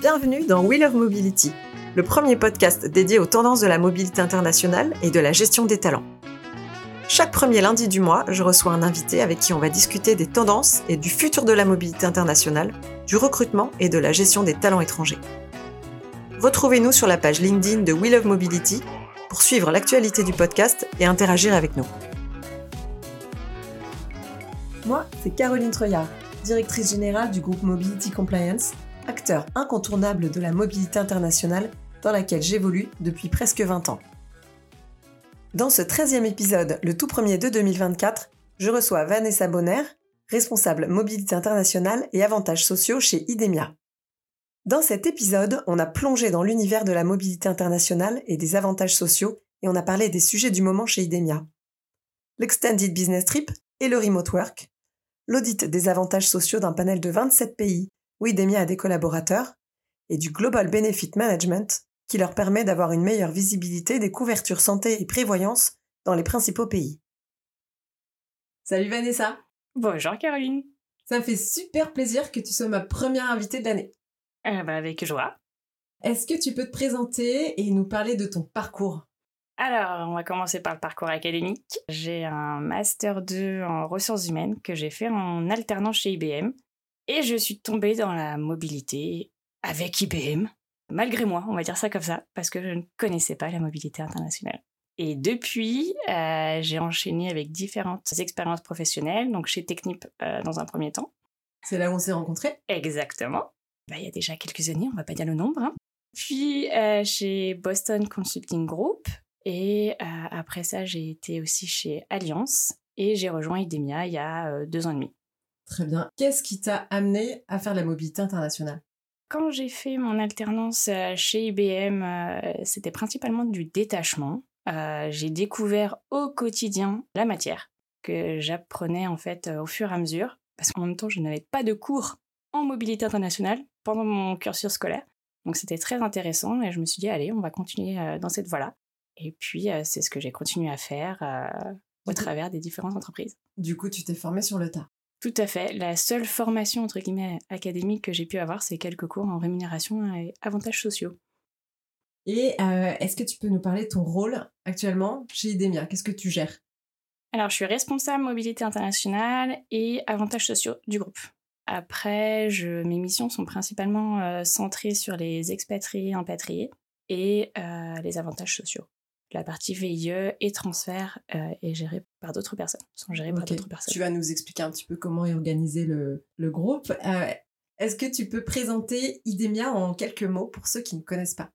Bienvenue dans Wheel of Mobility, le premier podcast dédié aux tendances de la mobilité internationale et de la gestion des talents. Chaque premier lundi du mois, je reçois un invité avec qui on va discuter des tendances et du futur de la mobilité internationale, du recrutement et de la gestion des talents étrangers. Retrouvez-nous sur la page LinkedIn de Wheel of Mobility pour suivre l'actualité du podcast et interagir avec nous. Moi, c'est Caroline Troyard, directrice générale du groupe Mobility Compliance, acteur incontournable de la mobilité internationale dans laquelle j'évolue depuis presque 20 ans. Dans ce 13e épisode, le tout premier de 2024, je reçois Vanessa Bonner, responsable mobilité internationale et avantages sociaux chez IDEMIA. Dans cet épisode, on a plongé dans l'univers de la mobilité internationale et des avantages sociaux et on a parlé des sujets du moment chez IDEMIA. L'Extended Business Trip et le Remote Work, l'audit des avantages sociaux d'un panel de 27 pays où IDEMIA a des collaborateurs, et du Global Benefit Management, qui leur permet d'avoir une meilleure visibilité des couvertures santé et prévoyance dans les principaux pays. Salut Vanessa Bonjour Caroline Ça me fait super plaisir que tu sois ma première invitée de l'année. Euh, bah, avec joie. Est-ce que tu peux te présenter et nous parler de ton parcours? Alors, on va commencer par le parcours académique. J'ai un Master 2 en ressources humaines que j'ai fait en alternance chez IBM. Et je suis tombée dans la mobilité avec IBM, malgré moi, on va dire ça comme ça, parce que je ne connaissais pas la mobilité internationale. Et depuis, euh, j'ai enchaîné avec différentes expériences professionnelles, donc chez Technip euh, dans un premier temps. C'est là où on s'est rencontrés? Exactement. Bah, il y a déjà quelques années, on va pas dire le nombre. Hein. Puis euh, chez Boston Consulting Group, et après ça, j'ai été aussi chez Alliance, et j'ai rejoint IDEMIA il y a deux ans et demi. Très bien. Qu'est-ce qui t'a amené à faire la mobilité internationale? Quand j'ai fait mon alternance chez IBM, euh, c'était principalement du détachement. J'ai découvert au quotidien la matière que j'apprenais en fait au fur et à mesure, parce qu'en même temps, je n'avais pas de cours en mobilité internationale pendant mon cursus scolaire. Donc c'était très intéressant et je me suis dit, allez, on va continuer dans cette voie-là. Et puis, c'est ce que j'ai continué à faire au travers des différentes entreprises. Du coup, tu t'es formé sur le tas tout à fait. La seule formation, entre guillemets, académique que j'ai pu avoir, c'est quelques cours en rémunération et avantages sociaux. Et euh, est-ce que tu peux nous parler de ton rôle actuellement chez IDEMIA? Qu'est-ce que tu gères? Alors, je suis responsable mobilité internationale et avantages sociaux du groupe. Après, je, mes missions sont principalement euh, centrées sur les expatriés impatriés et euh, les avantages sociaux la partie VIE et transfert euh, est gérée par d'autres personnes, sont gérées par d'autres personnes. Tu vas nous expliquer un petit peu comment est organisé le, groupe. Euh, est-ce que tu peux présenter IDEMIA en quelques mots pour ceux qui ne connaissent pas?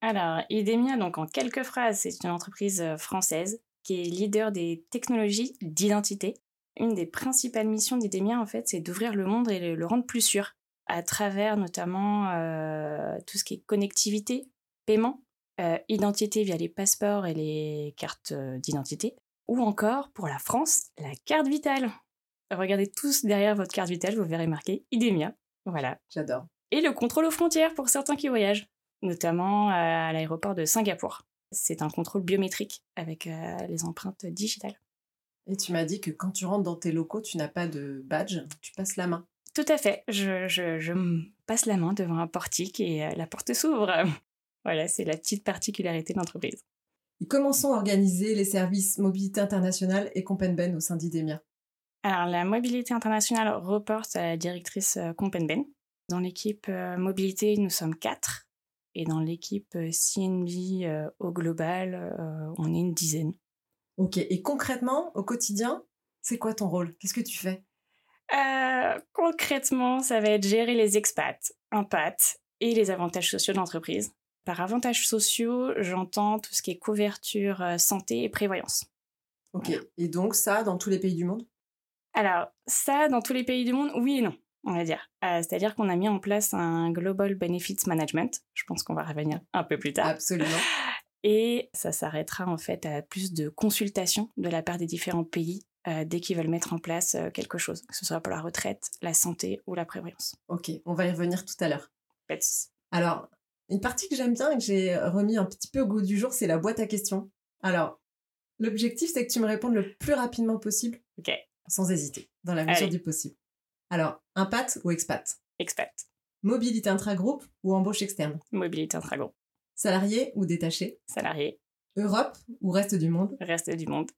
Alors, IDEMIA, donc en quelques phrases, c'est une entreprise euh, française qui est leader des technologies d'identité. Une des principales missions d'IDEMIA, en fait, c'est d'ouvrir le monde et le, rendre plus sûr à travers notamment tout ce qui est connectivité, paiement, euh, identité via les passeports et les cartes euh, d'identité, ou encore pour la France, la carte vitale. Regardez tous derrière votre carte vitale, vous verrez marqué IDEMIA. Voilà. J'adore. Et le contrôle aux frontières pour certains qui voyagent, notamment euh, à l'aéroport de Singapour. C'est un contrôle biométrique avec les empreintes digitales. Et tu m'as dit que quand tu rentres dans tes locaux, tu n'as pas de badge, tu passes la main. Tout à fait. Je, je, je passe la main devant un portique et la porte s'ouvre. Voilà, c'est la petite particularité de l'entreprise. comment sont organisés les services mobilité internationale et Compenben au sein d'IDEMIA Alors, la mobilité internationale reporte à la directrice euh, Compenben. Dans l'équipe euh, mobilité, nous sommes quatre. Et dans l'équipe euh, CNV au global, on est une dizaine. Ok, et concrètement, au quotidien, c'est quoi ton rôle? Qu'est-ce que tu fais? Concrètement, ça va être gérer les expats, impats et les avantages sociaux de l'entreprise. Par avantages sociaux, j'entends tout ce qui est couverture euh, santé et prévoyance. Ok, et donc ça dans tous les pays du monde? Alors, ça dans tous les pays du monde, oui et non, on va dire. Euh, c'est-à-dire qu'on a mis en place un Global Benefits Management. Je pense qu'on va revenir un peu plus tard. Absolument. Et ça s'arrêtera en fait à plus de consultations de la part des différents pays euh, dès qu'ils veulent mettre en place quelque chose, que ce soit pour la retraite, la santé ou la prévoyance. Ok, on va y revenir tout à l'heure. Alors, une partie que j'aime bien et que j'ai remis un petit peu au goût du jour, c'est la boîte à questions. Alors, l'objectif, c'est que tu me répondes le plus rapidement possible. Ok. sans hésiter, dans la mesure Allez. du possible. Alors, impat ou expat? Expat, Mobilité intragroupe ou embauche externe? Mobilité intragroupe, Salarié ou détaché? Salarié, Europe ou reste du monde? Reste du monde,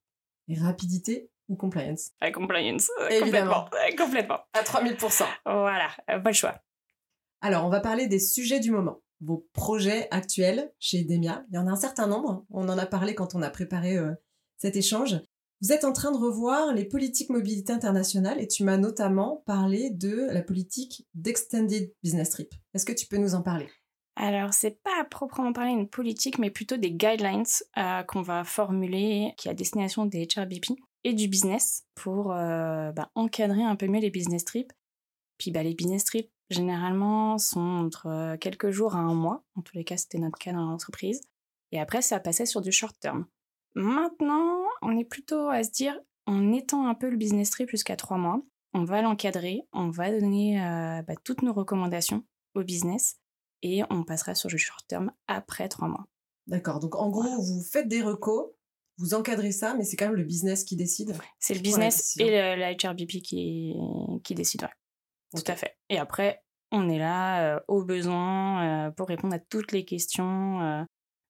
Et rapidité ou compliance? La compliance, euh, Évidemment. complètement, euh, complètement. À 3000%. Voilà, euh, pas le choix. Alors, on va parler des sujets du moment. Vos projets actuels chez Demia. Il y en a un certain nombre. On en a parlé quand on a préparé euh, cet échange. Vous êtes en train de revoir les politiques mobilité internationale et tu m'as notamment parlé de la politique d'Extended Business Trip. Est-ce que tu peux nous en parler? Alors, c'est pas à proprement parler une politique, mais plutôt des guidelines euh, qu'on va formuler qui est à destination des HRBP et du business pour euh, bah, encadrer un peu mieux les business trips. Puis bah, les business trips, généralement, sont entre euh, quelques jours à un mois. En tous les cas, c'était notre cas dans l'entreprise. Et après, ça passait sur du short term. Maintenant, on est plutôt à se dire, en étend un peu le business trip jusqu'à trois mois, on va l'encadrer, on va donner euh, bah, toutes nos recommandations au business et on passera sur du short term après trois mois. D'accord. Donc, en gros, vous faites des recos, vous encadrez ça, mais c'est quand même le business qui décide. C'est le business et le- la HRBP qui, qui décide. ouais. Tout à fait. Et après, on est là euh, au besoin euh, pour répondre à toutes les questions euh,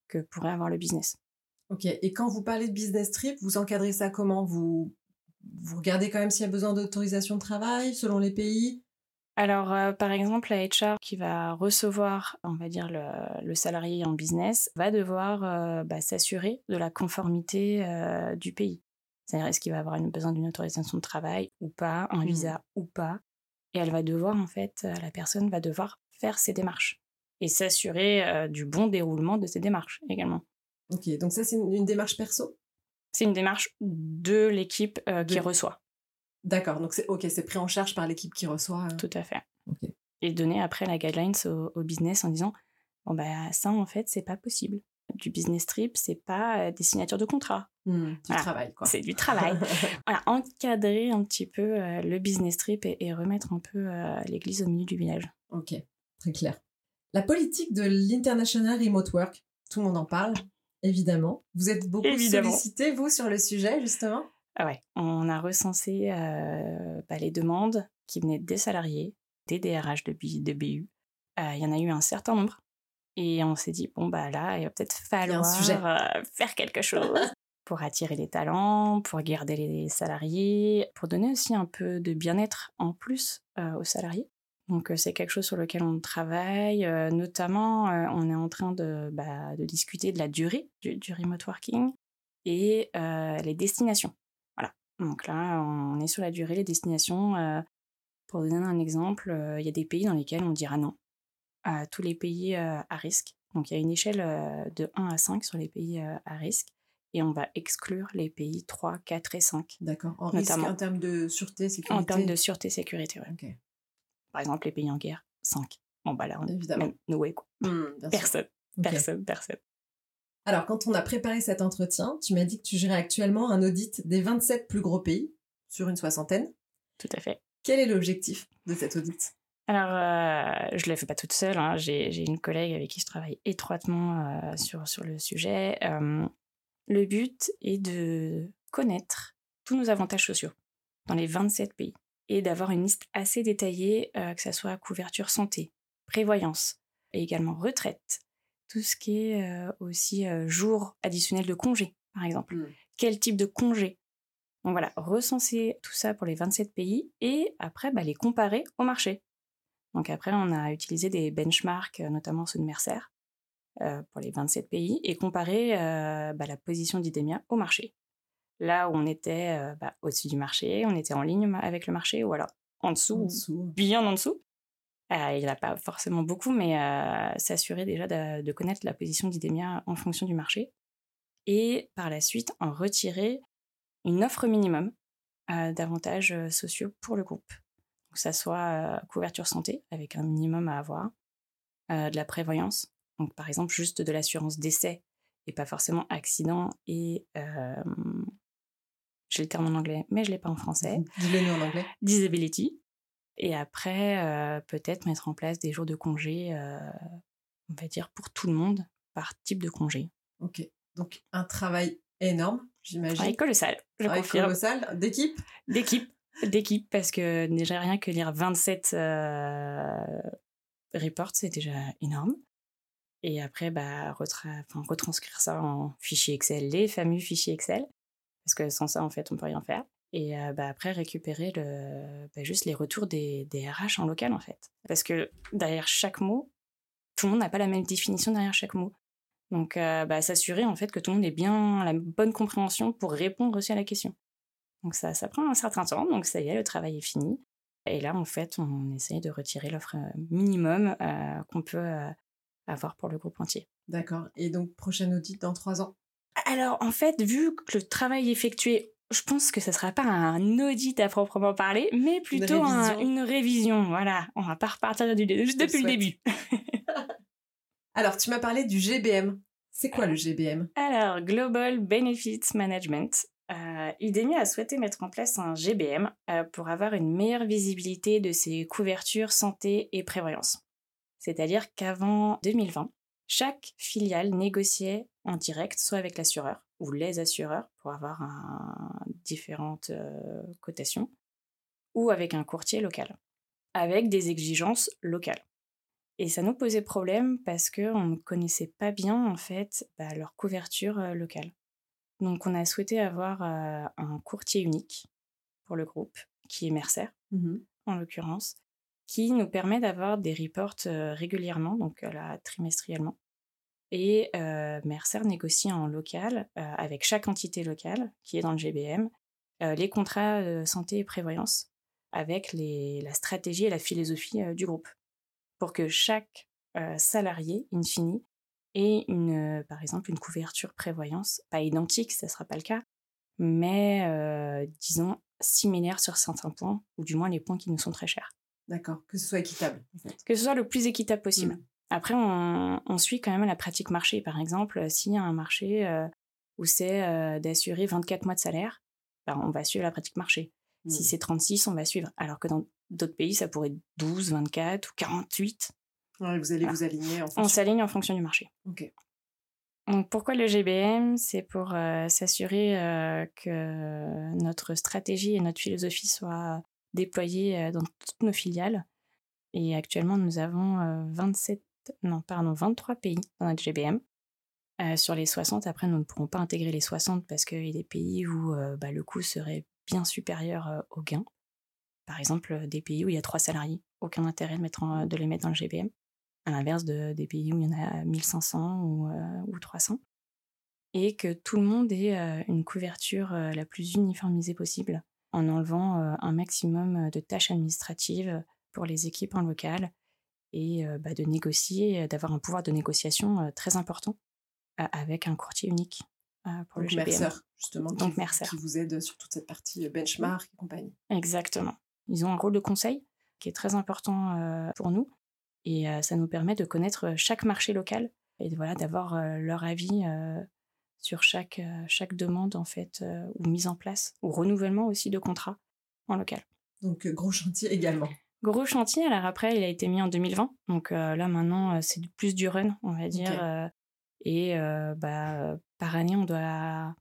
que pourrait avoir le business. Ok. Et quand vous parlez de business trip, vous encadrez ça comment? Vous, vous regardez quand même s'il y a besoin d'autorisation de travail selon les pays? Alors, par exemple, la HR qui va recevoir, on va dire, le, le salarié en business, va devoir bah, s'assurer de la conformité du pays. C'est-à-dire, est-ce qu'il va avoir une- besoin d'une autorisation de travail ou pas, un Mhm. visa ou pas. Et elle va devoir, en fait, euh, la personne va devoir faire ses démarches et s'assurer euh, du bon déroulement de ses démarches également. Ok. Donc, ça, c'est une, une démarche perso? C'est une démarche de l'équipe euh, qui De- reçoit, D'accord. Donc, c'est ok, c'est pris en charge par l'équipe qui reçoit. euh, tout à fait. Et donner après la guidelines au, au business en disant bon bah ça en fait c'est pas possible du business trip c'est pas euh, des signatures de contrat hmm, du Voilà. travail, quoi. c'est du travail voilà encadrer un petit peu euh, le business trip et, et remettre un peu euh, l'église au milieu du village Ok, très clair. La politique de l'International Remote Work, tout le monde en parle, évidemment. Vous êtes beaucoup Évidemment. sollicité, vous, sur le sujet, justement? Ah ouais on a recensé euh, bah, les demandes qui venaient des salariés des DRH de, B- de BU il y en a eu un certain nombre et on s'est dit bon bah là il va peut-être falloir sujet. euh, faire quelque chose pour attirer les talents, pour garder les salariés, pour donner aussi un peu de bien-être en plus euh, aux salariés. Donc euh, c'est quelque chose sur lequel on travaille, euh, notamment euh, on est en train de, bah, de discuter de la durée du, du remote working et les destinations. Voilà. Donc là on est sur la durée, les destinations. pour donner un exemple, il y a des pays dans lesquels on dira non à tous les pays à risque. Donc il y a une échelle de 1 à 5 sur les pays à risque et on va exclure les pays 3, 4 et 5 D'accord. En risque, en termes de sûreté, sécurité en termes de sûreté sécurité. Ok, Par exemple, les pays en guerre, 5. Bon bah là, on évidemment. même no way, quoi. Sûr. Personne, personne, personne. Alors, quand on a préparé cet entretien, tu m'as dit que tu gérais actuellement un audit des 27 plus gros pays, sur une soixantaine. Tout à fait. Quel est l'objectif de cet audit? Alors, euh, je ne la fais pas toute seule. hein. J'ai une collègue avec qui je travaille étroitement euh, sur, sur le sujet. Euh, le but est de connaître tous nos avantages sociaux dans les 27 pays et d'avoir une liste assez détaillée, euh, que ce soit couverture santé, prévoyance et également retraite, tout ce qui est aussi jours additionnels de congé, par exemple. Mm. Quel type de congé? Donc voilà, recenser tout ça pour les 27 pays et après bah, les comparer au marché. Donc après, on a utilisé des benchmarks, euh, notamment ceux de Mercer, euh, pour les 27 pays, et comparer euh, bah, la position d'Idemia au marché. Là où on était euh, bah, au-dessus du marché, on était en ligne avec le marché, ou alors en dessous, En ou dessous. bien en dessous. Il n'y en a pas forcément beaucoup, mais s'assurer déjà de, de connaître la position d'Idemia en fonction du marché. Et par la suite, en retirer une offre minimum d'avantages sociaux pour le groupe. Que ça soit couverture santé, avec un minimum à avoir, de la prévoyance, donc par exemple juste de l'assurance décès et pas forcément accident et j'ai le terme en anglais mais je l'ai pas en français Dis-le nous en anglais. disability et après euh, peut-être mettre en place des jours de congé euh, on va dire pour tout le monde par type de congé Ok. Donc, un travail Énorme, j'imagine. Travail colossal, je Travail confirme. colossal. D'équipe D'équipe, d'équipe, parce que déjà rien que lire 27 euh, reports, c'est déjà énorme. Et après, bah, retranscrire ça en fichier Excel, les fameux fichiers Excel, parce que sans ça, en fait, on peut rien faire. Et euh, bah, après, récupérer le, bah, juste les retours des, des RH en local, en fait. Parce que derrière chaque mot, tout le monde n'a pas la même définition derrière chaque mot. Donc, euh, bah, s'assurer, en fait, que tout le monde ait bien la bonne compréhension pour répondre aussi à la question. Donc ça, ça prend un certain temps, donc ça y est, le travail est fini. Et là, en fait, on essaye de retirer l'offre euh, minimum euh, qu'on peut euh, avoir pour le groupe entier. D'accord. Et donc, prochain audit dans trois ans? Alors, en fait, vu que le travail est effectué, je pense que ce ne sera pas un audit à proprement parler, mais plutôt révision. une révision. Voilà, on va pas repartir du, juste te depuis le début. Alors, tu m'as parlé du GBM. C'est quoi le GBM Alors, Global Benefits Management. Euh, a souhaité mettre en place un GBM euh, pour avoir une meilleure visibilité de ses couvertures santé et prévoyance. C'est-à-dire qu'avant 2020, chaque filiale négociait en direct, soit avec l'assureur ou les assureurs pour avoir différentes euh, cotations, ou avec un courtier local, avec des exigences locales. Et ça nous posait problème parce qu'on ne connaissait pas bien en fait bah, leur couverture euh, locale. Donc on a souhaité avoir euh, un courtier unique pour le groupe, qui est Mercer Mhm. en l'occurrence, qui nous permet d'avoir des reports euh, régulièrement, donc là, trimestriellement. Et euh, Mercer négocie en local, avec chaque entité locale qui est dans le GBM, les contrats de santé et prévoyance avec les- la stratégie et la philosophie du groupe. Pour que chaque salarié, in fine, ait une, euh, par exemple une couverture prévoyance, pas identique, ça ne sera pas le cas, mais euh, disons similaire sur certains points, ou du moins les points qui nous sont très chers. D'accord. Que ce soit équitable. en fait. Que ce soit le plus équitable possible. Mm. Après, on, on suit quand même la pratique marché. Par exemple, euh, s'il y a un marché euh, où c'est euh, d'assurer 24 mois de salaire, ben, on va suivre la pratique marché. Si Mhm. c'est 36, on va suivre. Alors que dans d'autres pays, ça pourrait être 12, 24 ou 48. Ouais, vous allez Voilà. vous aligner en On fonction. s'aligne en fonction du marché. Ok. Donc pourquoi le GBM C'est pour euh, s'assurer euh, que notre stratégie et notre philosophie soient déployées euh, dans toutes nos filiales. Et actuellement, nous avons euh, 27, non, pardon, 23 pays dans notre GBM. Sur les 60, après, nous ne pourrons pas intégrer les 60 parce qu'il y a des pays où bah, le coût serait bien supérieur au gain. Par exemple, des pays où il y a trois salariés, aucun intérêt de, mettre en- de les mettre dans le GBM à l'inverse de, des pays où il y en a 1500 ou, euh, ou 300, et que tout le monde ait euh, une couverture euh, la plus uniformisée possible, en enlevant un maximum de tâches administratives pour les équipes en local, et bah, de négocier, d'avoir un pouvoir de négociation très important avec un courtier unique pour Donc le GBM. Mercer, justement, Donc qui, Mercer. qui vous aide sur toute cette partie benchmark et compagnie. Exactement. Ils ont un rôle de conseil qui est très important pour nous et euh, ça nous permet de connaître chaque marché local et voilà d'avoir euh, leur avis euh, sur chaque euh, chaque demande en fait euh, ou mise en place ou renouvellement aussi de contrats en local. Donc, euh, gros chantier également. Gros chantier, alors après il a été mis en 2020 donc euh, là maintenant euh, c'est plus du run on va dire euh, et euh, bah, par année on doit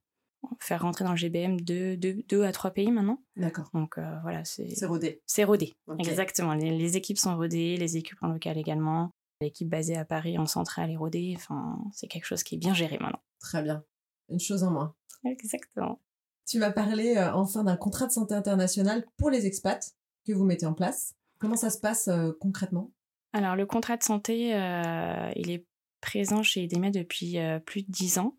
faire rentrer dans le GBM deux, deux, deux à trois pays maintenant D'accord. donc euh, voilà C'est rodé. c'est rodé, exactement. Les, les équipes sont rodées, les équipes en local également. L'équipe basée à Paris en centrale est rodée. Enfin, c'est quelque chose qui est bien géré maintenant. Très bien. Une chose en moins. Exactement. Tu m'as parlé euh, enfin d'un contrat de santé international pour les expats que vous mettez en place. Comment ça se passe euh, concrètement? Alors, le contrat de santé, il est présent chez Edemia depuis plus de 10 ans,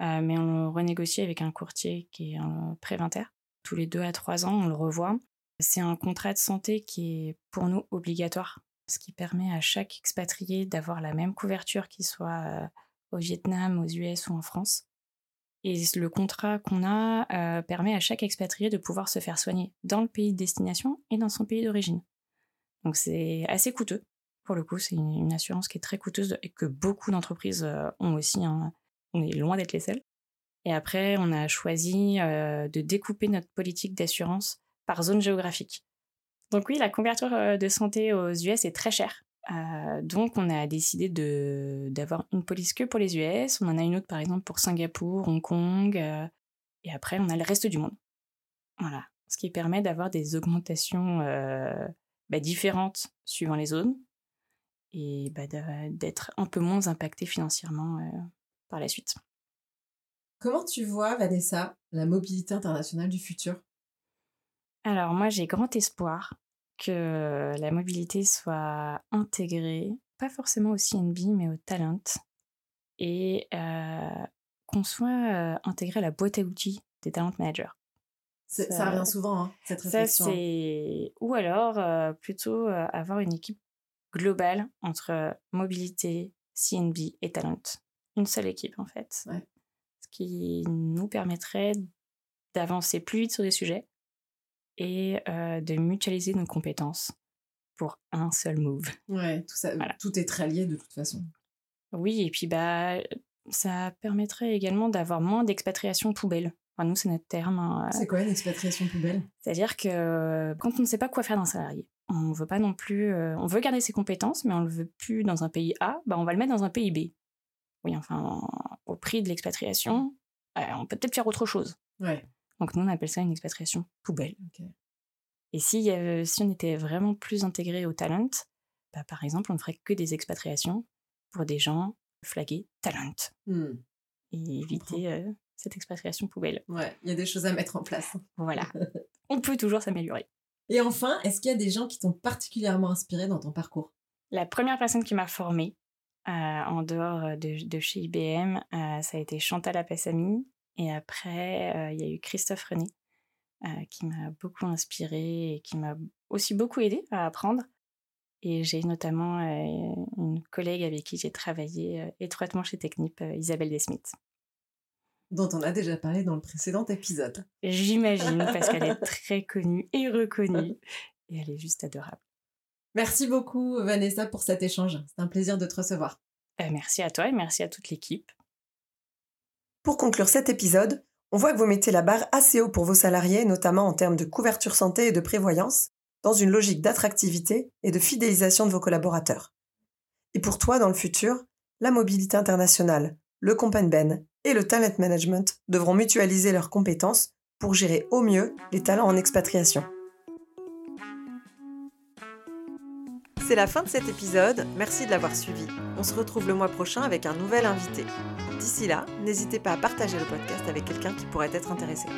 mais on le renégocie avec un courtier qui est un préventaire. Tous les deux à trois ans, on le revoit. C'est un contrat de santé qui est pour nous obligatoire, ce qui permet à chaque expatrié d'avoir la même couverture, qu'il soit euh, au Vietnam, aux US ou en France. Et le contrat qu'on a euh, permet à chaque expatrié de pouvoir se faire soigner dans le pays de destination et dans son pays d'origine. Donc c'est assez coûteux. Pour le coup, c'est une, assurance qui est très coûteuse et que beaucoup d'entreprises euh, ont aussi. hein. On est loin d'être les seuls. Et après, on a choisi euh, de découper notre politique d'assurance par zone géographique. Donc oui, la couverture euh, de santé aux US est très chère donc, on a décidé d'avoir une police que pour les US. On en a une autre, par exemple, pour Singapour, Hong Kong. et après, on a le reste du monde. Voilà. Ce qui permet d'avoir des augmentations bah, différentes suivant les zones et bah, d'être un peu moins impacté financièrement par la suite. Comment tu vois, Vanessa, la mobilité internationale du futur? Alors moi, j'ai grand espoir que la mobilité soit intégrée, pas forcément au CNB, mais au talent, et qu'on soit intégré à la boîte à outils des talent managers. Ça, revient souvent, hein, cette réflexion. Ça, Ou alors, plutôt avoir une équipe globale entre mobilité, CNB et talent. Une seule équipe, en fait. Ce qui nous permettrait d'avancer plus vite sur des sujets et de mutualiser nos compétences pour un seul move. Ouais, tout, ça, tout est très lié de toute façon. Oui, et puis bah, ça permettrait également d'avoir moins d'expatriation poubelle. Enfin, nous, c'est notre terme. Hein, c'est quoi une expatriation poubelle? C'est-à-dire que quand on ne sait pas quoi faire d'un salarié, on veut pas non plus. on veut garder ses compétences, mais on le veut plus dans un pays A, bah, on va le mettre dans un pays B. Oui, enfin, au prix de l'expatriation, on peut peut-être faire autre chose. Ouais. Donc nous, on appelle ça une expatriation poubelle. Et si, si on était vraiment plus intégré au talent, bah, par exemple, on ne ferait que des expatriations pour des gens flagués talent. Mmh. Et éviter euh, cette expatriation poubelle. Ouais, il y a des choses à mettre en place. Voilà. on peut toujours s'améliorer. Et enfin, est-ce qu'il y a des gens qui t'ont particulièrement inspiré dans ton parcours? La première personne qui m'a formée euh, en dehors de, de chez IBM, euh, ça a été Chantal Apessami, et après, euh, il y a eu Christophe René, euh, qui m'a beaucoup inspiré et qui m'a aussi beaucoup aidé à apprendre. Et j'ai notamment euh, une collègue avec qui j'ai travaillé étroitement chez Technip, Isabelle Desmith. Dont on a déjà parlé dans le précédent épisode. J'imagine, parce qu'elle est très connue et reconnue. Et elle est juste adorable. Merci beaucoup, Vanessa, pour cet échange. C'est un plaisir de te recevoir. merci à toi et merci à toute l'équipe. Pour conclure cet épisode, on voit que vous mettez la barre assez haut pour vos salariés, notamment en termes de couverture santé et de prévoyance, dans une logique d'attractivité et de fidélisation de vos collaborateurs. Et pour toi, dans le futur, la mobilité internationale, le Ben et le talent management devront mutualiser leurs compétences pour gérer au mieux les talents en expatriation. C'est la fin de cet épisode, merci de l'avoir suivi. On se retrouve le mois prochain avec un nouvel invité. D'ici là, n'hésitez pas à partager le podcast avec quelqu'un qui pourrait être intéressé.